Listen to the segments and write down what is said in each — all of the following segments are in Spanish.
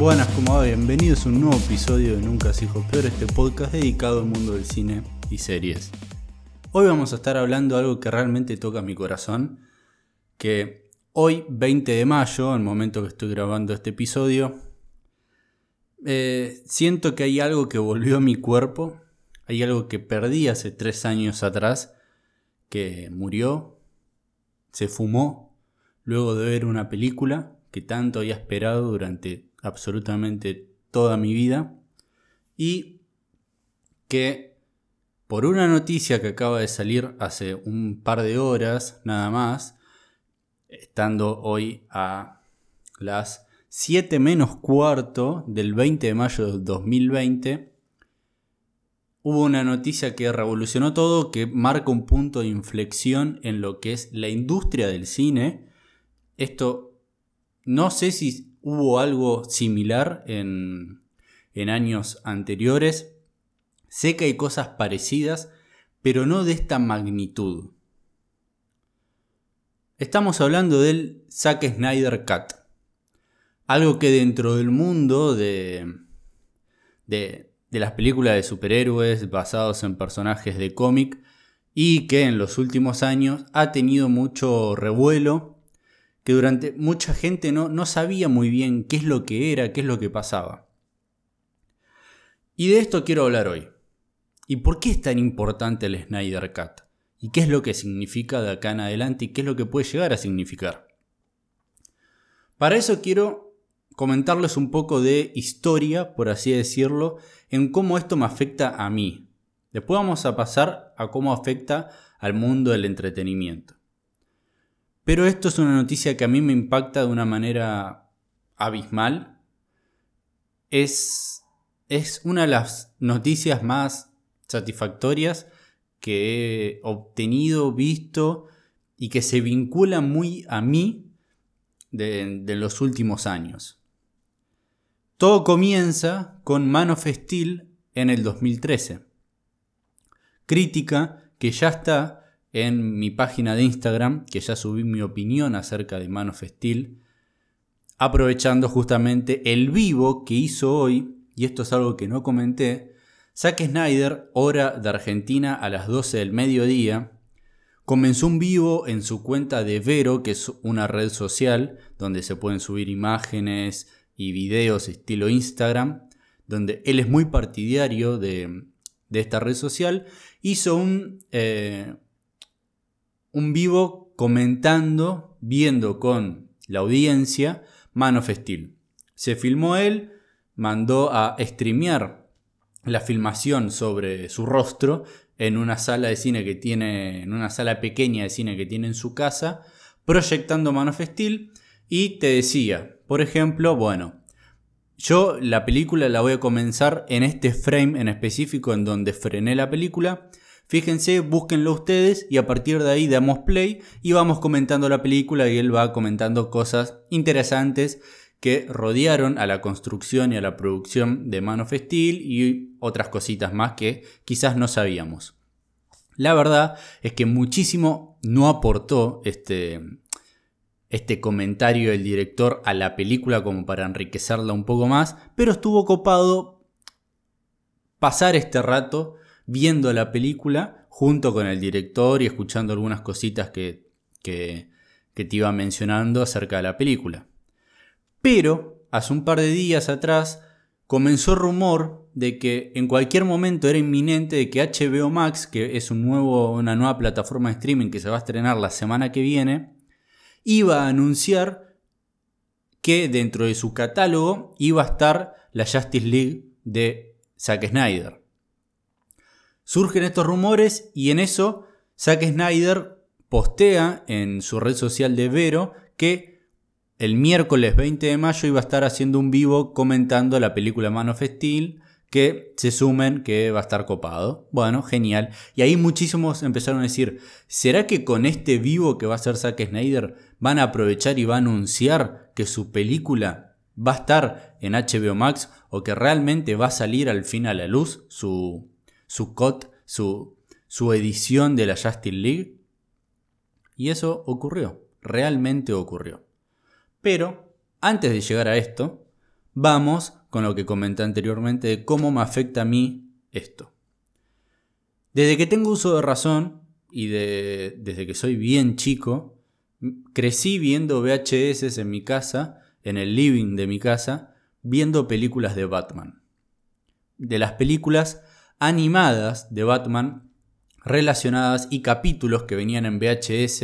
Buenas, como va? Bienvenidos a un nuevo episodio de Nunca se dijo peor, este podcast dedicado al mundo del cine y series. Hoy vamos a estar hablando de algo que realmente toca mi corazón, que hoy, 20 de mayo, el momento que estoy grabando este episodio, eh, siento que hay algo que volvió a mi cuerpo, hay algo que perdí hace tres años atrás, que murió, se fumó, luego de ver una película que tanto había esperado durante absolutamente toda mi vida y que por una noticia que acaba de salir hace un par de horas nada más, estando hoy a las 7 menos cuarto del 20 de mayo del 2020, hubo una noticia que revolucionó todo, que marca un punto de inflexión en lo que es la industria del cine. Esto no sé si hubo algo similar en, años anteriores. Sé que hay cosas parecidas, pero no de esta magnitud. Estamos hablando del Zack Snyder Cut. Algo que dentro del mundo de, de, de las películas de superhéroes basados en personajes de cómic y que en los últimos años ha tenido mucho revuelo que durante mucha gente no, no sabía muy bien qué es lo que era, qué es lo que pasaba. Y de esto quiero hablar hoy. ¿Y por qué es tan importante el Snyder Cut? ¿Y qué es lo que significa de acá en adelante y qué es lo que puede llegar a significar? Para eso quiero comentarles un poco de historia, por así decirlo, en cómo esto me afecta a mí. Después vamos a pasar a cómo afecta al mundo del entretenimiento. Pero esto es una noticia que a mí me impacta de una manera abismal. Es, es una de las noticias más satisfactorias que he obtenido, visto y que se vincula muy a mí de, los últimos años. Todo comienza con Man Steel en el 2013. Crítica que ya está en mi página de Instagram, que ya subí mi opinión acerca de Man of Steel, aprovechando justamente el vivo que hizo hoy, y esto es algo que no comenté, Zack Snyder, hora de Argentina a las 12 del mediodía, comenzó un vivo en su cuenta de Vero, que es una red social donde se pueden subir imágenes y videos estilo Instagram, donde él es muy partidario de, esta red social, hizo un, eh, un vivo comentando, viendo con la audiencia Man of. Se filmó él, mandó a streamear la filmación sobre su rostro en una sala de cine que tiene, en una sala pequeña de cine que tiene en su casa, proyectando Man of y te decía, por ejemplo, bueno, yo la película la voy a comenzar en este frame en específico en donde frené la película Fíjense, búsquenlo ustedes y a partir de ahí damos play y vamos comentando la película y él va comentando cosas interesantes que rodearon a la construcción y a la producción de Man Steel y otras cositas más que quizás no sabíamos. La verdad es que muchísimo no aportó este, este comentario del director a la película como para enriquecerla un poco más, pero estuvo copado pasar este rato viendo la película junto con el director y escuchando algunas cositas que, que, te iba mencionando acerca de la película. Pero, hace un par de días atrás, comenzó rumor de que en cualquier momento era inminente de que HBO Max, que es un nuevo, una nueva plataforma de streaming que se va a estrenar la semana que viene, iba a anunciar que dentro de su catálogo iba a estar la Justice League de Zack Snyder. Surgen estos rumores y en eso Zack Snyder postea en su red social de Vero que el miércoles 20 de mayo iba a estar haciendo un vivo comentando la película Man of Steel que se sumen que va a estar copado. Bueno, genial. Y ahí muchísimos empezaron a decir, ¿será que con este vivo que va a hacer Zack Snyder van a aprovechar y va a anunciar que su película va a estar en HBO Max o que realmente va a salir al fin a la luz su, su cut, su, su edición de la Justice League. Y eso ocurrió, realmente ocurrió. Pero, antes de llegar a esto, vamos con lo que comenté anteriormente de cómo me afecta a mí esto. Desde que tengo uso de razón y desde que soy bien chico, crecí viendo VHS en mi casa, en el living de mi casa, viendo películas de Batman. De las películas animadas de Batman relacionadas y capítulos que venían en VHS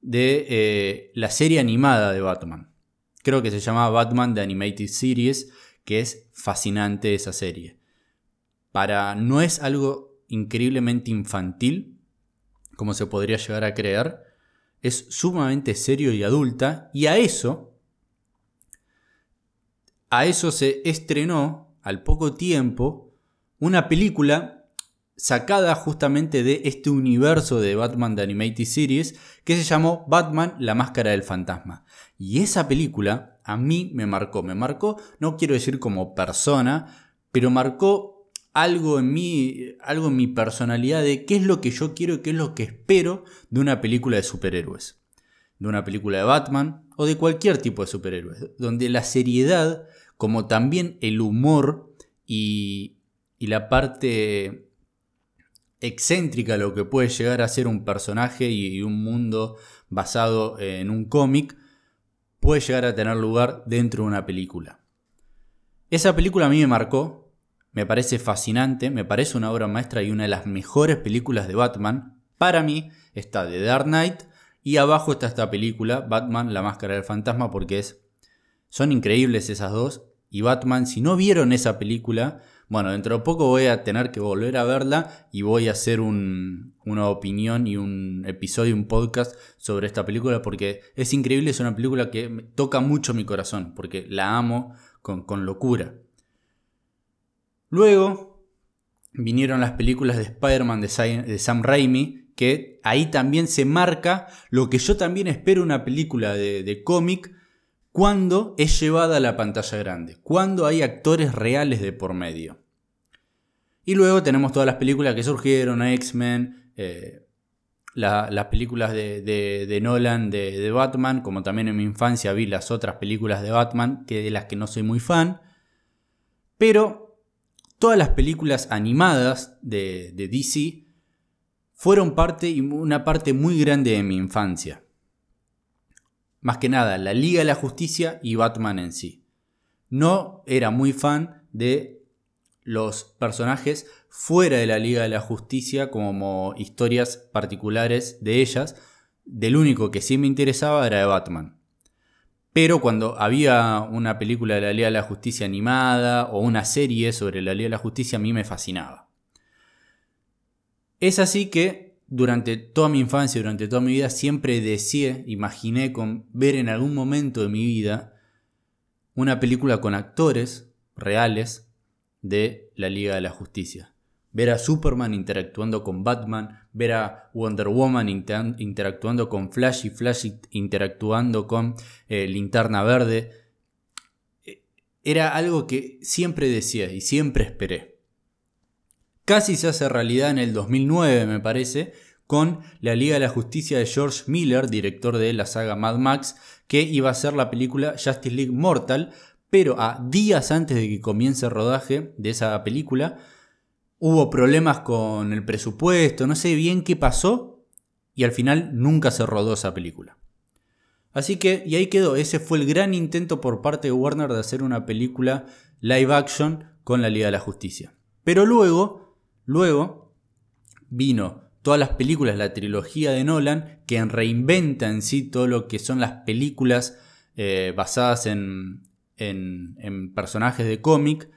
de eh, la serie animada de Batman. Creo que se llama Batman The Animated Series, que es fascinante esa serie. Para no es algo increíblemente infantil, como se podría llegar a creer, es sumamente serio y adulta, y a eso, a eso se estrenó al poco tiempo una película sacada justamente de este universo de Batman The Animated Series que se llamó Batman La Máscara del Fantasma. Y esa película a mí me marcó, me marcó, no quiero decir como persona, pero marcó algo en mí, algo en mi personalidad de qué es lo que yo quiero y qué es lo que espero de una película de superhéroes. De una película de Batman o de cualquier tipo de superhéroes, donde la seriedad, como también el humor y, y la parte excéntrica lo que puede llegar a ser un personaje y un mundo basado en un cómic, puede llegar a tener lugar dentro de una película. Esa película a mí me marcó, me parece fascinante, me parece una obra maestra y una de las mejores películas de Batman. Para mí está The Dark Knight y abajo está esta película, Batman, la máscara del fantasma, porque es, son increíbles esas dos. Y Batman, si no vieron esa película, bueno, dentro de poco voy a tener que volver a verla y voy a hacer una opinión y un episodio, un podcast sobre esta película porque es increíble, es una película que toca mucho mi corazón porque la amo con, locura. Luego vinieron las películas de Spider-Man de Sam Raimi, que ahí también se marca lo que yo también espero una película de cómic cuando es llevada a la pantalla grande, cuando hay actores reales de por medio. Y luego tenemos todas las películas que surgieron, X-Men, eh, las películas de, Nolan de, Batman, como también en mi infancia vi las otras películas de Batman, que de las que no soy muy fan. Pero todas las películas animadas de, de DC fueron parte una parte muy grande de mi infancia. Más que nada, la Liga de la Justicia y Batman en sí. No era muy fan de los personajes fuera de la Liga de la Justicia como historias particulares de ellas. Del único que sí me interesaba era de Batman. Pero cuando había una película de la Liga de la Justicia animada o una serie sobre la Liga de la Justicia, a mí me fascinaba. Es así que durante toda mi infancia, durante toda mi vida, siempre deseé, imaginé con ver en algún momento de mi vida una película con actores reales de la Liga de la Justicia. Ver a Superman interactuando con Batman, ver a Wonder Woman interactuando con Flash y Flash interactuando con eh, Linterna Verde. E, era algo que siempre decía y siempre esperé. Casi se hace realidad en el 2009, me parece, con la Liga de la Justicia de George Miller, director de la saga Mad Max, que iba a ser la película Justice League Mortal, pero a días antes de que comience el rodaje de esa película, hubo problemas con el presupuesto, no sé bien qué pasó, y al final nunca se rodó esa película. Así que, y ahí quedó, ese fue el gran intento por parte de Warner de hacer una película live action con la Liga de la Justicia. Pero luego Luego vino todas las películas, la trilogía de Nolan, que reinventa en sí todo lo que son las películas eh, basadas en, en, personajes de cómic,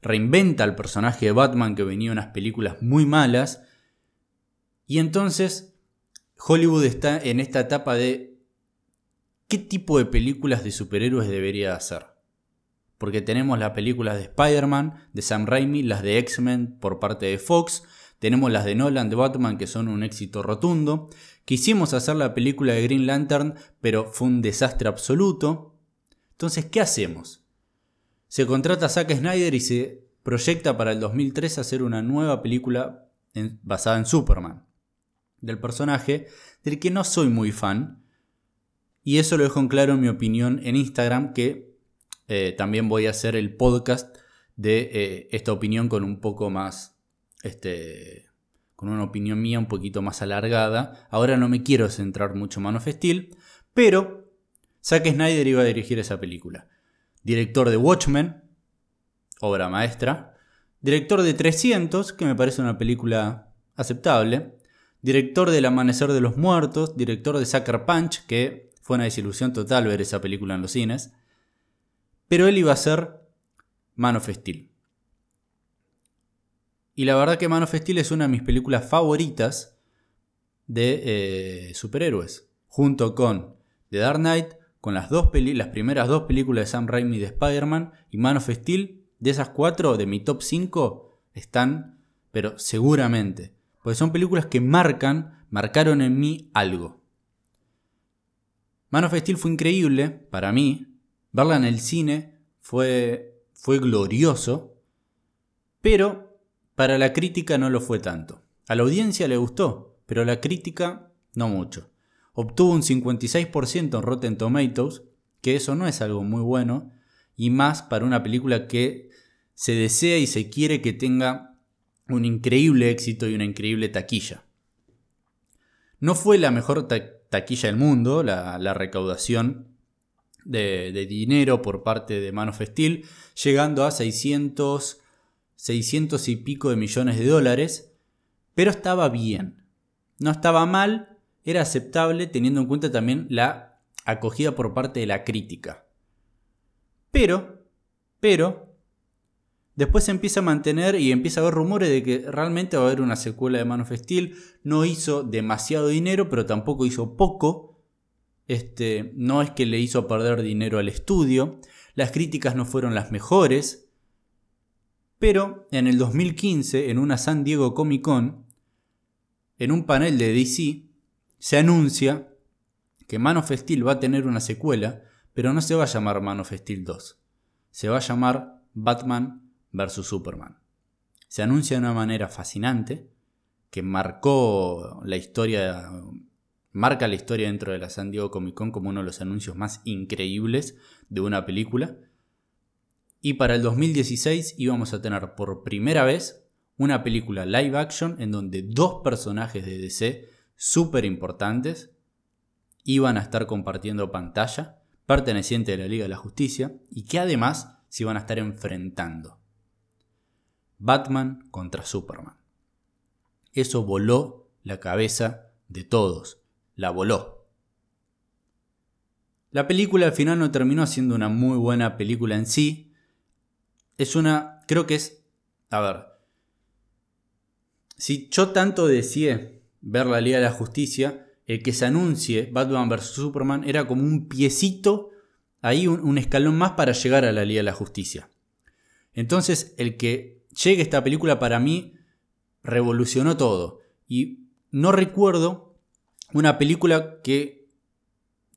reinventa el personaje de Batman que venía en unas películas muy malas, y entonces Hollywood está en esta etapa de qué tipo de películas de superhéroes debería hacer porque tenemos las películas de Spider-Man, de Sam Raimi, las de X-Men por parte de Fox, tenemos las de Nolan de Batman que son un éxito rotundo, quisimos hacer la película de Green Lantern, pero fue un desastre absoluto. Entonces, ¿qué hacemos? Se contrata a Zack Snyder y se proyecta para el 2003 hacer una nueva película basada en Superman, del personaje del que no soy muy fan, y eso lo dejo en claro en mi opinión en Instagram, que eh, también voy a hacer el podcast de eh, esta opinión con un poco más, este, con una opinión mía un poquito más alargada. Ahora no me quiero centrar mucho en Man pero Zack Snyder iba a dirigir esa película. Director de Watchmen, obra maestra. Director de 300, que me parece una película aceptable. Director del Amanecer de los Muertos. Director de Sucker Punch, que fue una desilusión total ver esa película en los cines. Pero él iba a ser Man of Steel. Y la verdad que Man of Steel es una de mis películas favoritas de eh, superhéroes. Junto con The Dark Knight, con las, dos las primeras dos películas de Sam Raimi de Spider-Man y Man of Steel, de esas cuatro, de mi top 5, están, pero seguramente. Porque son películas que marcan, marcaron en mí algo. Man of Steel fue increíble para mí. Verla en el cine fue, fue glorioso. Pero para la crítica no lo fue tanto. A la audiencia le gustó, pero a la crítica no mucho. Obtuvo un 56% en Rotten Tomatoes, que eso no es algo muy bueno, y más para una película que se desea y se quiere que tenga un increíble éxito y una increíble taquilla. No fue la mejor taquilla del mundo, la, recaudación de, dinero por parte de Man of Steel, llegando a 600, 600 y pico de millones de dólares, pero estaba bien. No estaba mal, era aceptable teniendo en cuenta también la acogida por parte de la crítica. Pero, pero, Después se empieza a mantener y empieza a haber rumores de que realmente va a haber una secuela de Man of Steel. No hizo demasiado dinero, pero tampoco hizo poco. Este, no es que le hizo perder dinero al estudio. Las críticas no fueron las mejores. Pero en el 2015, en una San Diego Comic Con, en un panel de DC, se anuncia que Man of Steel va a tener una secuela, pero no se va a llamar Man of Steel 2. Se va a llamar Batman versus Superman. Se anuncia de una manera fascinante que marcó la historia, marca la historia dentro de la San Diego Comic Con como uno de los anuncios más increíbles de una película. Y para el 2016 íbamos a tener por primera vez una película live action en donde dos personajes de DC súper importantes iban a estar compartiendo pantalla, perteneciente a la Liga de la Justicia, y que además se iban a estar enfrentando. Batman contra Superman. Eso voló la cabeza de todos, la voló. La película al final no terminó siendo una muy buena película en sí. Es una, creo que es, a ver, si yo tanto deseé ver la Liga de la Justicia, el que se anuncie Batman vs. Superman era como un piecito, ahí un, un escalón más para llegar a la Liga de la Justicia. Entonces, el que llegue esta película para mí revolucionó todo. Y no recuerdo una película que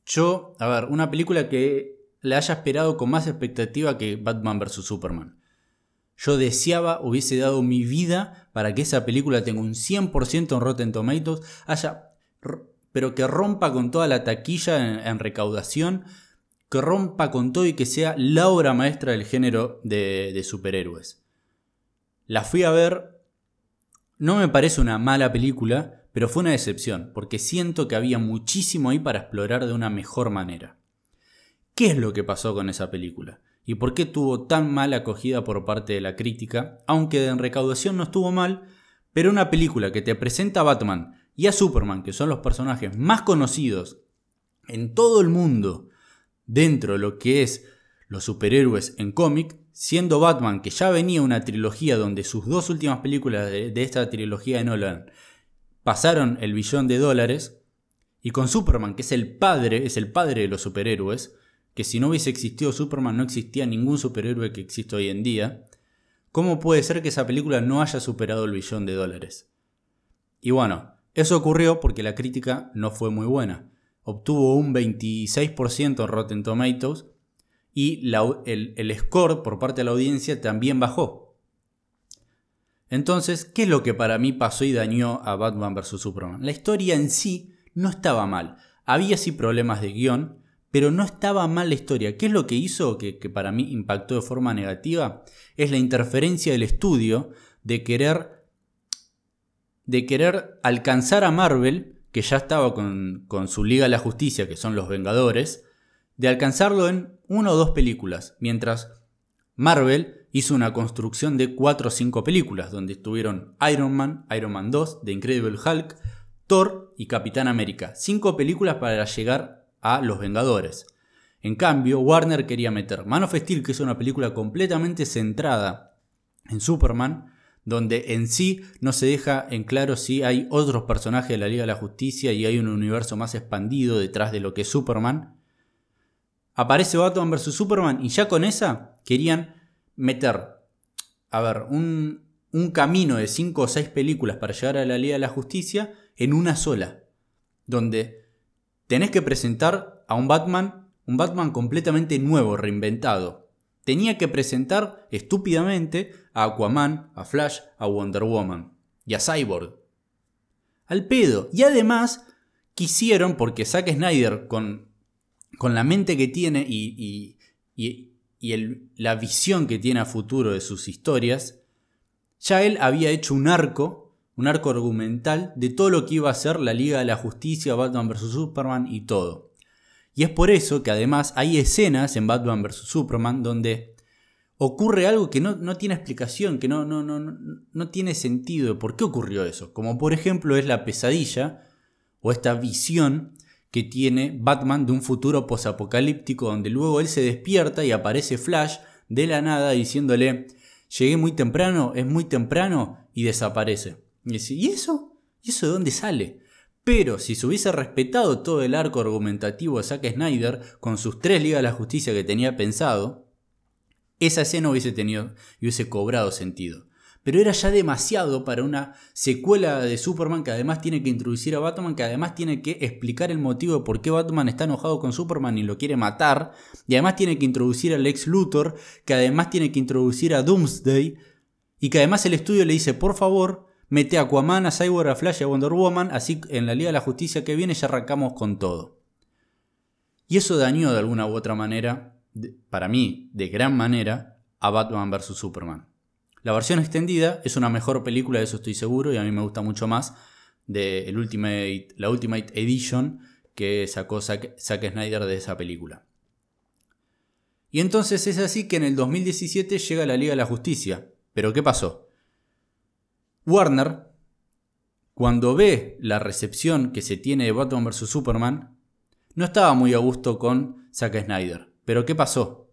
yo, a ver, una película que la haya esperado con más expectativa que Batman vs. Superman. Yo deseaba, hubiese dado mi vida para que esa película tenga un 100% en Rotten Tomatoes, haya, pero que rompa con toda la taquilla en, recaudación, que rompa con todo y que sea la obra maestra del género de superhéroes. La fui a ver. No me parece una mala película, pero fue una decepción, porque siento que había muchísimo ahí para explorar de una mejor manera. ¿Qué es lo que pasó con esa película? ¿Y por qué tuvo tan mala acogida por parte de la crítica? Aunque en recaudación no estuvo mal, pero una película que te presenta a Batman y a Superman, que son los personajes más conocidos en todo el mundo dentro de lo que es los superhéroes en cómic, siendo Batman, que ya venía una trilogía donde sus dos últimas películas de, esta trilogía de Nolan pasaron el billón de dólares, y con Superman, que es el padre, es el padre de los superhéroes, que si no hubiese existido Superman no existía ningún superhéroe que existe hoy en día, ¿cómo puede ser que esa película no haya superado el billón de dólares? Y bueno, eso ocurrió porque la crítica no fue muy buena. Obtuvo un 26% en Rotten Tomatoes y el, score por parte de la audiencia también bajó. Entonces, ¿qué es lo que para mí pasó y dañó a Batman vs. Superman? La historia en sí no estaba mal. Había sí problemas de guion, pero no estaba mal la historia. ¿Qué es lo que hizo que, para mí impactó de forma negativa? Es la interferencia del estudio de querer, de querer alcanzar a Marvel, que ya estaba con, con su Liga de la Justicia, que son los Vengadores, de alcanzarlo en una o dos películas, mientras Marvel hizo una construcción de cuatro o cinco películas, donde estuvieron Iron Man, Iron Man 2, The Incredible Hulk, Thor y Capitán América. Cinco películas para llegar a Los Vengadores. En cambio, Warner quería meter Man of Steel, que es una película completamente centrada en Superman, donde en sí no se deja en claro si hay otros personajes de la Liga de la Justicia y hay un universo más expandido detrás de lo que es Superman. Aparece Batman vs. Superman y ya con esa querían meter, a ver, un, un camino de 5 o 6 películas para llegar a la Liga de la Justicia en una sola, donde tenés que presentar a un Batman, un Batman completamente nuevo, reinventado. Tenía que presentar estúpidamente a Aquaman, a Flash, a Wonder Woman y a Cyborg. Al pedo. Y además quisieron, porque Zack Snyder con, con la mente que tiene y, y, la visión que tiene a futuro de sus historias, ya él había hecho un arco un arco argumental de todo lo que iba a ser la Liga de la Justicia, Batman vs. Superman y todo. Y es por eso que además hay escenas en Batman vs. Superman donde ocurre algo que no, tiene explicación, que no, no, no, no tiene sentido de por qué ocurrió eso. Como por ejemplo es la pesadilla o esta visión que tiene Batman de un futuro posapocalíptico donde luego él se despierta y aparece Flash de la nada diciéndole llegué muy temprano, es muy temprano y desaparece. Y eso? ¿Y eso de dónde sale? Pero si se hubiese respetado todo el arco argumentativo de Zack Snyder con sus tres ligas de la justicia que tenía pensado, esa escena hubiese tenido y hubiese cobrado sentido. Pero era ya demasiado para una secuela de Superman que además tiene que introducir a Batman, que además tiene que explicar el motivo de por qué Batman está enojado con Superman y lo quiere matar, y además tiene que introducir al ex Luthor, que además tiene que introducir a Doomsday, y que además el estudio le dice, por favor, Mete a Aquaman, a Cyborg, a Flash y a Wonder Woman, así en la Liga de la Justicia que viene ya arrancamos con todo. Y eso dañó de alguna u otra manera, para mí, de gran manera, a Batman vs. Superman. La versión extendida es una mejor película, de eso estoy seguro, y a mí me gusta mucho más de el Ultimate, la Ultimate Edition que sacó Zack, Zack Snyder de esa película. Y entonces es así que en el 2017 llega la Liga de la Justicia. ¿Pero qué pasó? Warner, cuando ve la recepción que se tiene de Batman vs. Superman, no estaba muy a gusto con Zack Snyder. Pero ¿qué pasó?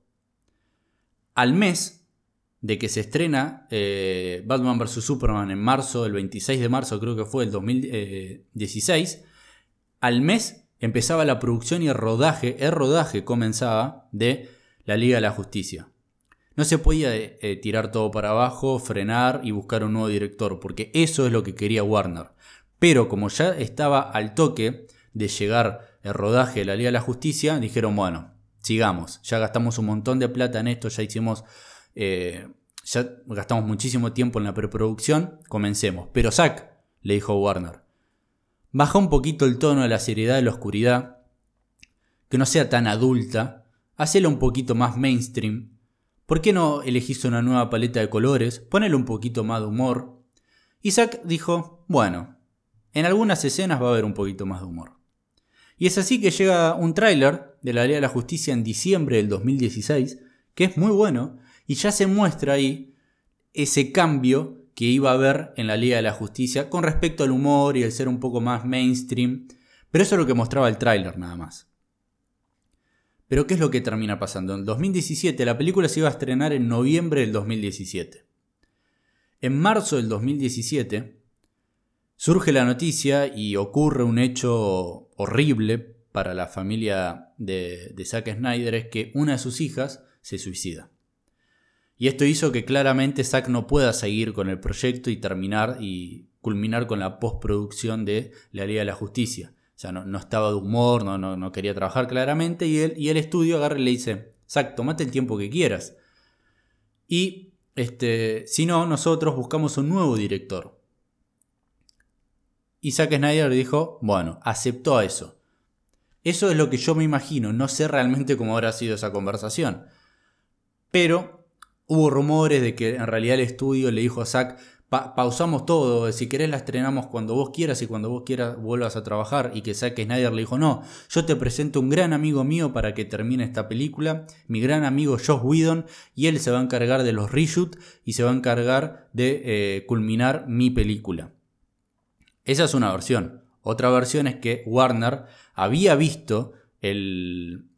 Al mes de que se estrena eh, Batman vs. Superman en marzo, el 26 de marzo creo que fue el 2016, al mes empezaba la producción y el rodaje, el rodaje comenzaba de la Liga de la Justicia. No se podía eh, eh, tirar todo para abajo, frenar y buscar un nuevo director, porque eso es lo que quería Warner. Pero como ya estaba al toque de llegar el rodaje de la Liga de la Justicia, dijeron, bueno, sigamos, ya gastamos un montón de plata en esto, ya hicimos, eh, ya gastamos muchísimo tiempo en la preproducción, comencemos. Pero Zack, le dijo Warner, baja un poquito el tono de la seriedad de la oscuridad, que no sea tan adulta, hacelo un poquito más mainstream, ¿Por qué no elegís una nueva paleta de colores? Ponele un poquito más de humor. Isaac dijo, bueno, en algunas escenas va a haber un poquito más de humor. Y es así que llega un tráiler de la Ley de la Justicia en diciembre del 2016, que es muy bueno, y ya se muestra ahí ese cambio que iba a haber en la Liga de la Justicia con respecto al humor y el ser un poco más mainstream. Pero eso es lo que mostraba el tráiler nada más. Pero ¿qué es lo que termina pasando? En 2017 la película se iba a estrenar en noviembre del 2017. En marzo del 2017 surge la noticia y ocurre un hecho horrible para la familia de, de Zack Snyder, es que una de sus hijas se suicida. Y esto hizo que claramente Zack no pueda seguir con el proyecto y terminar y culminar con la postproducción de La Liga de la Justicia sea, no, estaba de humor, no, quería trabajar claramente. Y, él, el estudio agarra y le dice: Zack, tomate el tiempo que quieras. Y este, si no, nosotros buscamos un nuevo director. Y Zack Snyder dijo: Bueno, aceptó eso. Eso es lo que yo me imagino, no sé realmente cómo habrá sido esa conversación. Pero hubo rumores de que en realidad el estudio le dijo a Zack, pausamos todo, si querés la estrenamos cuando vos quieras y cuando vos quieras vuelvas a trabajar y que Zack Snyder le dijo, no, yo te presento un gran amigo mío para que termine esta película, mi gran amigo Josh Whedon, y él se va a encargar de los reshoots y se va a encargar de eh, culminar mi película. Esa es una versión. Otra versión es que Warner había visto el,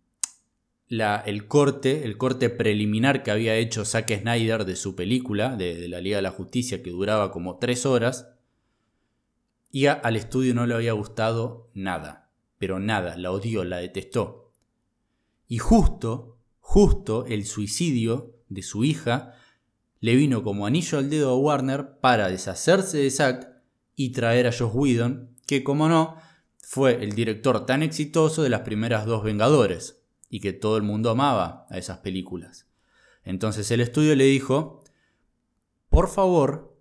el corte, el corte preliminar que había hecho Zack Snyder de su película, de, la Liga de la Justicia, que duraba como tres horas, y al estudio no le había gustado nada, pero nada, la odió, la detestó. Y justo, justo el suicidio de su hija le vino como anillo al dedo a Warner para deshacerse de Zack y traer a Josh Whedon, que como no, fue el director tan exitoso de las primeras dos Vengadores y que todo el mundo amaba a esas películas. Entonces el estudio le dijo, por favor,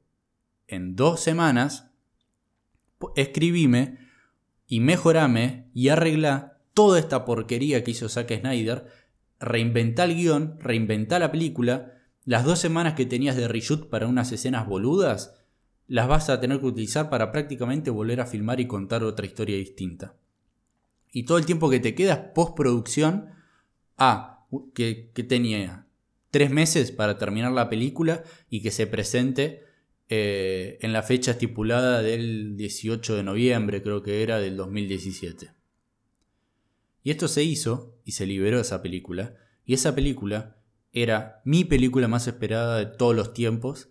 en dos semanas, escribime y mejorame y arregla toda esta porquería que hizo Zack Snyder, reinventá el guion, reinventá la película, las dos semanas que tenías de reshoot para unas escenas boludas, las vas a tener que utilizar para prácticamente volver a filmar y contar otra historia distinta. Y todo el tiempo que te queda es postproducción Ah, que, tenía tres meses para terminar la película y que se presente eh, en la fecha estipulada del 18 de noviembre, creo que era del 2017. Y esto se hizo y se liberó esa película. Y esa película era mi película más esperada de todos los tiempos.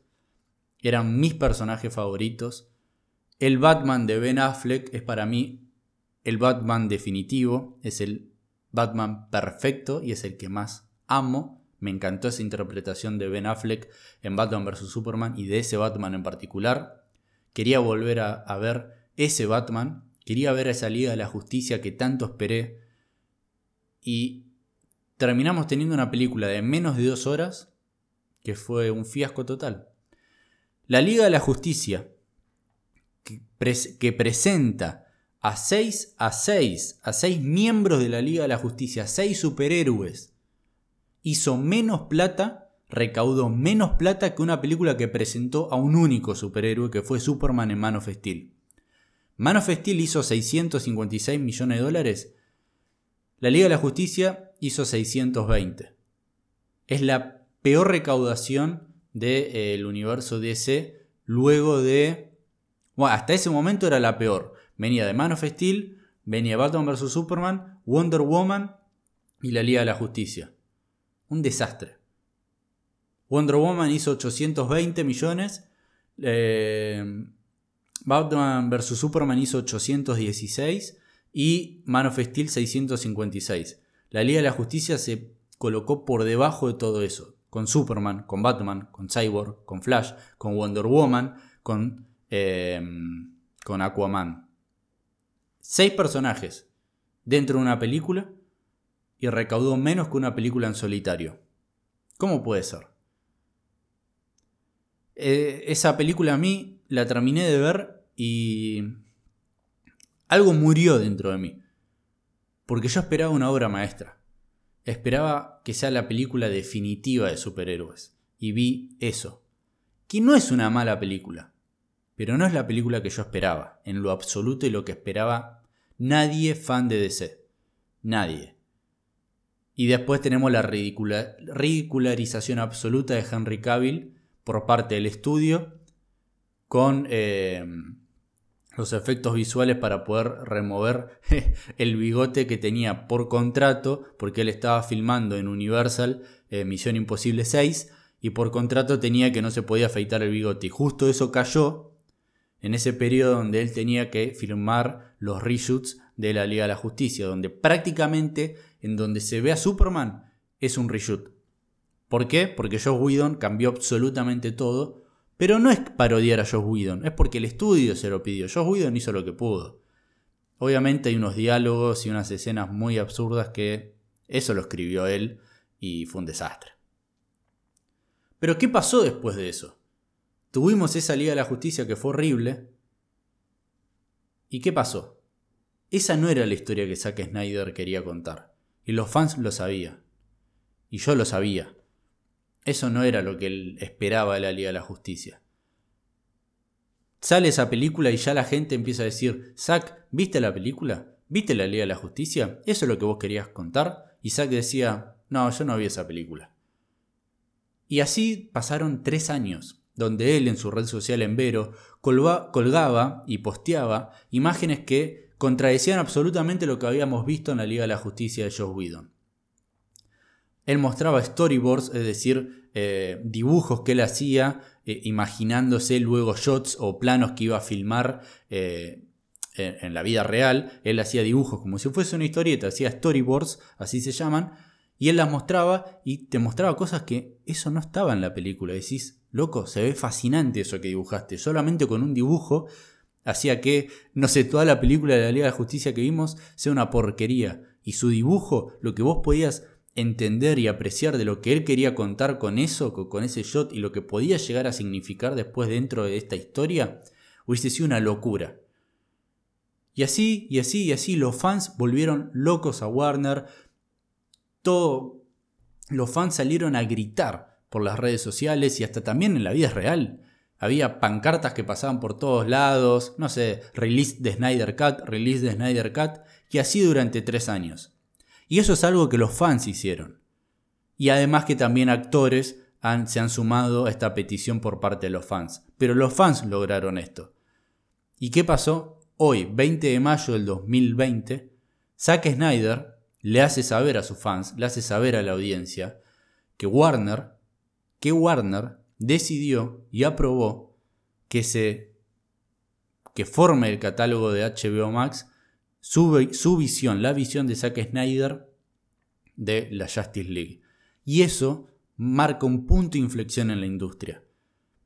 Eran mis personajes favoritos. El Batman de Ben Affleck es para mí el Batman definitivo. Es el Batman perfecto y es el que más amo. Me encantó esa interpretación de Ben Affleck en Batman vs. Superman y de ese Batman en particular. Quería volver a, ver ese Batman. Quería ver esa Liga de la Justicia que tanto esperé. Y terminamos teniendo una película de menos de dos horas que fue un fiasco total. La Liga de la Justicia, que presenta a 6 a 6, a 6 miembros de la Liga de la Justicia, 6 superhéroes, hizo menos plata, recaudó menos plata que una película que presentó a un único superhéroe que fue Superman en Man of Steel. Man of Steel hizo 656 millones de dólares, la Liga de la Justicia hizo 620. Es la peor recaudación del eh, universo DC luego de... Bueno, hasta ese momento era la peor. Venía de Man of Steel, venía Batman vs. Superman, Wonder Woman y la Liga de la Justicia. Un desastre. Wonder Woman hizo 820 millones. Eh, Batman vs. Superman hizo 816 y Man of Steel 656. La Liga de la Justicia se colocó por debajo de todo eso. Con Superman, con Batman, con Cyborg, con Flash, con Wonder Woman, con, eh, con Aquaman seis personajes dentro de una película y recaudó menos que una película en solitario. ¿Cómo puede ser? Eh, esa película a mí la terminé de ver y algo murió dentro de mí. Porque yo esperaba una obra maestra. Esperaba que sea la película definitiva de superhéroes. Y vi eso. Que no es una mala película pero no es la película que yo esperaba, en lo absoluto y lo que esperaba nadie fan de DC. Nadie. Y después tenemos la ridicularización absoluta de Henry Cavill por parte del estudio con eh, los efectos visuales para poder remover el bigote que tenía por contrato, porque él estaba filmando en Universal eh, Misión Imposible 6 y por contrato tenía que no se podía afeitar el bigote. Y justo eso cayó en ese periodo donde él tenía que firmar los reshoots de la Liga de la Justicia, donde prácticamente en donde se ve a Superman es un reshoot. ¿Por qué? Porque Josh Whedon cambió absolutamente todo, pero no es parodiar a Josh Whedon, es porque el estudio se lo pidió. Josh Whedon hizo lo que pudo. Obviamente hay unos diálogos y unas escenas muy absurdas que eso lo escribió él y fue un desastre. Pero ¿qué pasó después de eso? Tuvimos esa Liga de la Justicia que fue horrible. ¿Y qué pasó? esa no era la historia que Zack Snyder quería contar. Y los fans lo sabían. Y yo lo sabía. Eso no era lo que él esperaba de la Liga de la Justicia. Sale esa película y ya la gente empieza a decir, Zack, ¿viste la película? ¿Viste la Liga de la Justicia? ¿Eso es lo que vos querías contar? Y Zack decía, no, yo no vi esa película. Y así pasaron tres años, donde él en su red social en Vero colgaba y posteaba imágenes que contradecían absolutamente lo que habíamos visto en la Liga de la Justicia de Joe Whedon. Él mostraba storyboards, es decir, eh, dibujos que él hacía, eh, imaginándose luego shots o planos que iba a filmar eh, en, la vida real. Él hacía dibujos como si fuese una historieta, hacía storyboards, así se llaman, y él las mostraba y te mostraba cosas que eso no estaba en la película. Decís, loco, se ve fascinante eso que dibujaste. Solamente con un dibujo hacía que, no sé, toda la película de la Liga de Justicia que vimos sea una porquería. Y su dibujo, lo que vos podías entender y apreciar de lo que él quería contar con eso, con ese shot y lo que podía llegar a significar después dentro de esta historia, hubiese sido una locura. Y así, y así, y así los fans volvieron locos a Warner. Todo, los fans salieron a gritar por las redes sociales y hasta también en la vida real. Había pancartas que pasaban por todos lados, no sé, release de Snyder Cut, release de Snyder Cut, y así durante tres años. Y eso es algo que los fans hicieron. Y además que también actores se han sumado a esta petición por parte de los fans. Pero los fans lograron esto. ¿Y qué pasó? Hoy, 20 de mayo del 2020, Zack Snyder le hace saber a sus fans, le hace saber a la audiencia, que Warner, que Warner decidió y aprobó que se que forme el catálogo de HBO Max su, visión, la visión de Zack Snyder de la Justice League. Y eso marca un punto de inflexión en la industria.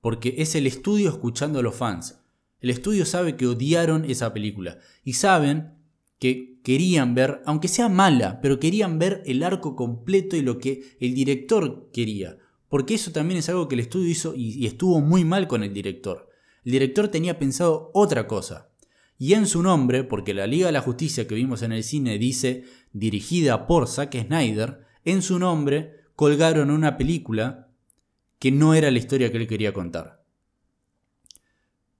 Porque es el estudio escuchando a los fans. El estudio sabe que odiaron esa película. Y saben que querían ver, aunque sea mala, pero querían ver el arco completo y lo que el director quería. Porque eso también es algo que el estudio hizo y estuvo muy mal con el director. El director tenía pensado otra cosa y en su nombre, porque la Liga de la Justicia que vimos en el cine dice dirigida por Zack Snyder, en su nombre colgaron una película que no era la historia que él quería contar.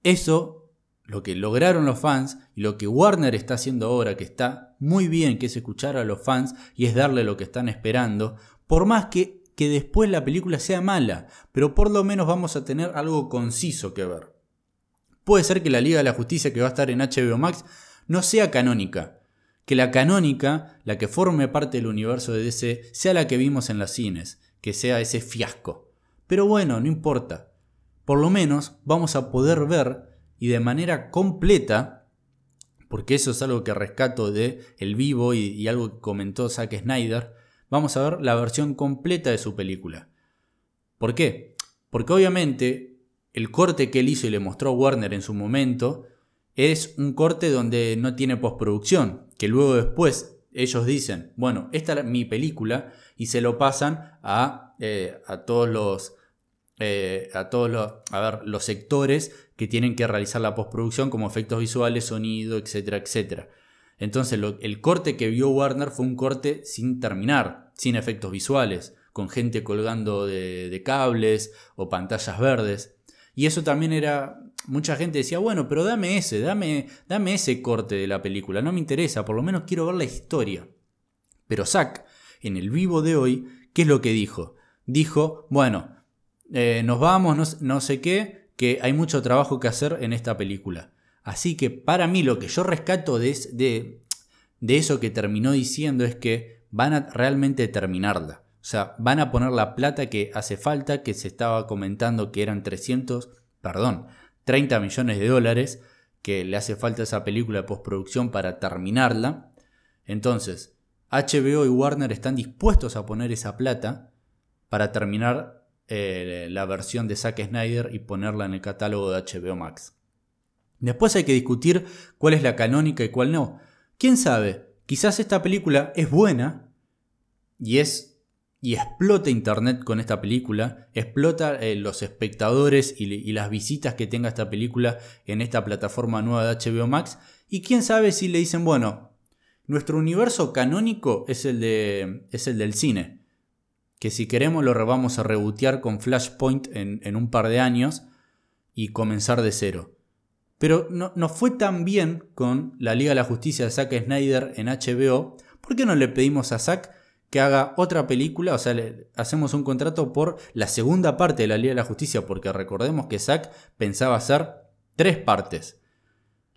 Eso, lo que lograron los fans y lo que Warner está haciendo ahora, que está muy bien, que es escuchar a los fans y es darle lo que están esperando, por más que, que después la película sea mala, pero por lo menos vamos a tener algo conciso que ver. Puede ser que la Liga de la Justicia que va a estar en HBO Max no sea canónica. Que la canónica, la que forme parte del universo de DC, sea la que vimos en las cines, que sea ese fiasco. Pero bueno, no importa. Por lo menos vamos a poder ver y de manera completa, porque eso es algo que rescato de El Vivo y, y algo que comentó Zack Snyder, vamos a ver la versión completa de su película. ¿Por qué? Porque obviamente el corte que él hizo y le mostró Warner en su momento es un corte donde no tiene postproducción, que luego después ellos dicen, bueno, esta es mi película y se lo pasan a, eh, a todos los... Eh, a todos a ver, los sectores que tienen que realizar la postproducción como efectos visuales, sonido, etcétera, etcétera. Entonces el corte que vio Warner fue un corte sin terminar, sin efectos visuales, con gente colgando de cables o pantallas verdes. Y eso también era. Mucha gente decía, bueno, pero dame ese, dame, dame ese corte de la película, no me interesa, por lo menos quiero ver la historia. Pero Zack, en el vivo de hoy, ¿qué es lo que dijo? Dijo, bueno, eh, nos vamos, no, sé qué, que hay mucho trabajo que hacer en esta película. Así que para mí lo que yo rescato de, de, de eso que terminó diciendo es que van a realmente terminarla. O sea, van a poner la plata que hace falta, que se estaba comentando que eran 300, perdón, 30 millones de dólares, que le hace falta esa película de postproducción para terminarla. Entonces, HBO y Warner están dispuestos a poner esa plata para terminar eh, la versión de Zack Snyder y ponerla en el catálogo de HBO Max. Después hay que discutir cuál es la canónica y cuál no. ¿Quién sabe? Quizás esta película es buena y es y explota Internet con esta película, explota eh, los espectadores y, las visitas que tenga esta película en esta plataforma nueva de HBO Max Y quién sabe si le dicen, bueno, nuestro universo canónico es el, del cine. Que si queremos lo vamos a rebotear con Flashpoint en un par de años y comenzar de cero. Pero no, fue tan bien con la Liga de la Justicia de Zack Snyder en HBO. ¿Por qué no le pedimos a Zack que haga otra película? O sea, le hacemos un contrato por la segunda parte de la Liga de la Justicia. Porque recordemos que Zack pensaba hacer tres partes.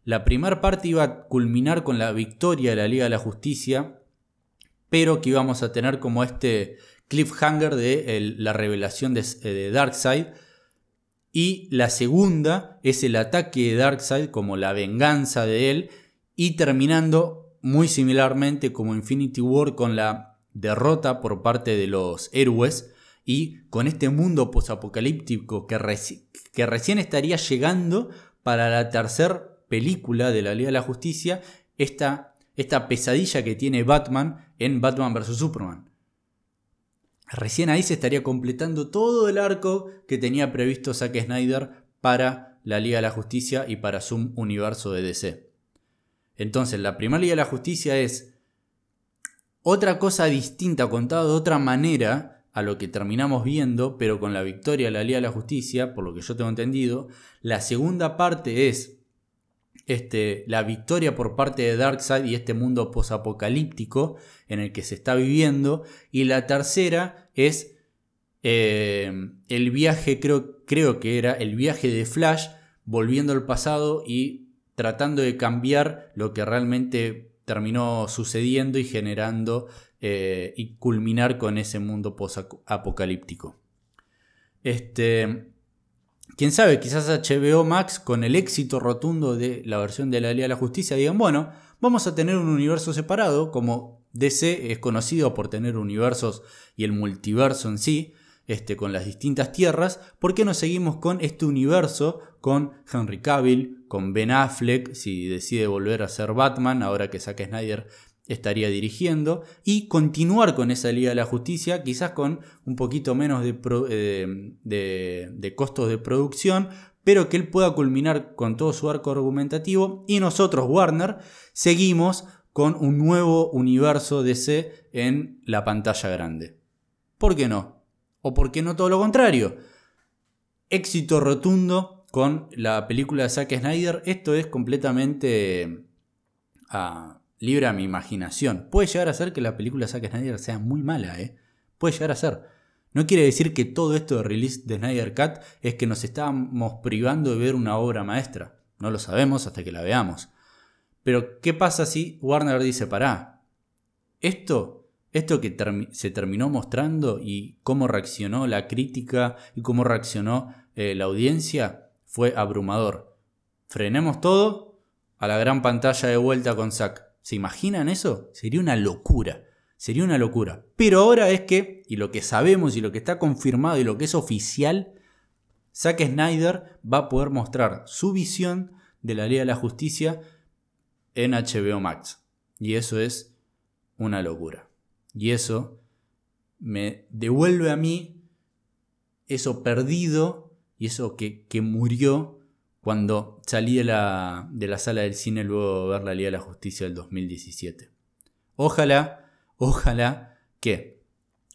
La primera parte iba a culminar con la victoria de la Liga de la Justicia. Pero que íbamos a tener como este cliffhanger de la revelación de, de Darkseid y la segunda es el ataque de Darkseid como la venganza de él. Y terminando muy similarmente como Infinity War con la derrota por parte de los héroes. Y con este mundo posapocalíptico que, que recién estaría llegando para la tercera película de la Liga de la Justicia. Esta, esta pesadilla que tiene Batman en Batman vs. Superman. Recién ahí se estaría completando todo el arco que tenía previsto Zack Snyder para la Liga de la Justicia y para su universo de DC. Entonces, la primera Liga de la Justicia es otra cosa distinta, contada de otra manera a lo que terminamos viendo, pero con la victoria de la Liga de la Justicia, por lo que yo tengo entendido. La segunda parte es este, la victoria por parte de Darkseid y este mundo posapocalíptico en el que se está viviendo. Y la tercera es eh, el viaje, creo, creo que era el viaje de Flash, volviendo al pasado y tratando de cambiar lo que realmente terminó sucediendo y generando eh, y culminar con ese mundo posapocalíptico. Este, Quién sabe, quizás HBO Max, con el éxito rotundo de la versión de la Liga de la Justicia, digan, bueno, vamos a tener un universo separado, como DC es conocido por tener universos y el multiverso en sí, este, con las distintas tierras, ¿por qué no seguimos con este universo, con Henry Cavill, con Ben Affleck, si decide volver a ser Batman, ahora que Zack Snyder estaría dirigiendo y continuar con esa Liga de la Justicia, quizás con un poquito menos eh, de, costos de producción, pero que él pueda culminar con todo su arco argumentativo y nosotros, Warner, seguimos con un nuevo universo DC en la pantalla grande. ¿Por qué no? ¿O por qué no todo lo contrario? Éxito rotundo con la película de Zack Snyder. Esto es completamente... Ah, libre a mi imaginación. Puede llegar a ser que la película de Zack Snyder sea muy mala, ¿eh? Puede llegar a ser. No quiere decir que todo esto de release de Snyder Cut es que nos estamos privando de ver una obra maestra. No lo sabemos hasta que la veamos. Pero, ¿qué pasa si Warner dice, pará? Esto, esto que se terminó mostrando y cómo reaccionó la crítica y cómo reaccionó eh, la audiencia fue abrumador. Frenemos todo a la gran pantalla de vuelta con Zack. ¿Se imaginan eso? Sería una locura. Sería una locura. Pero ahora es que, y lo que sabemos y lo que está confirmado y lo que es oficial, Zack Snyder va a poder mostrar su visión de la Liga de la Justicia en HBO Max. Y eso es una locura. Y eso me devuelve a mí eso perdido y eso que, que murió cuando salí de la, de la sala del cine luego de ver la Liga de la Justicia del 2017. Ojalá, ojalá que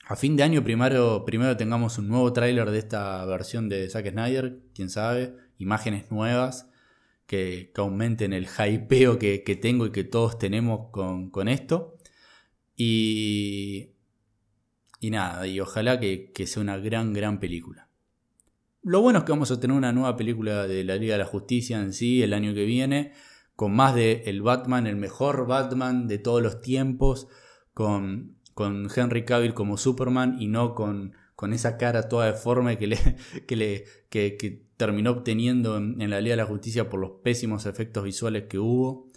a fin de año primero, primero tengamos un nuevo tráiler de esta versión de Zack Snyder, quién sabe, imágenes nuevas que, aumenten el hypeo que, que, tengo y que todos tenemos con, con esto. Y, y nada, y ojalá que, que sea una gran, gran película. Lo bueno es que vamos a tener una nueva película de la Liga de la Justicia en sí el año que viene, con más de el Batman, el mejor Batman de todos los tiempos, con, con Henry Cavill como Superman y no con, con esa cara toda deforme que, le, que, le, que, terminó obteniendo en, en, la Liga de la Justicia por los pésimos efectos visuales que hubo.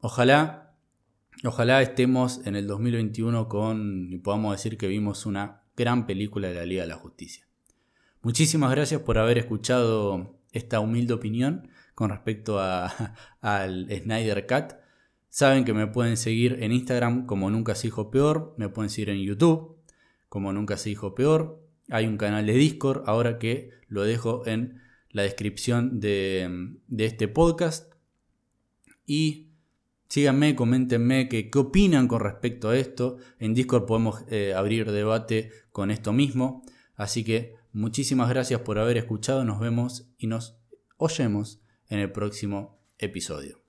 Ojalá, ojalá estemos en el 2021 con y podamos decir que vimos una gran película de la Liga de la Justicia. Muchísimas gracias por haber escuchado esta humilde opinión con respecto al Snyder Cut. Saben que me pueden seguir en Instagram como Nunca se dijo peor, me pueden seguir en YouTube como Nunca se dijo peor. Hay un canal de Discord ahora que lo dejo en la descripción de, este podcast. y síganme, coméntenme qué, qué opinan con respecto a esto. En Discord podemos eh, abrir debate con esto mismo. Así que muchísimas gracias por haber escuchado, nos vemos y nos oyemos en el próximo episodio.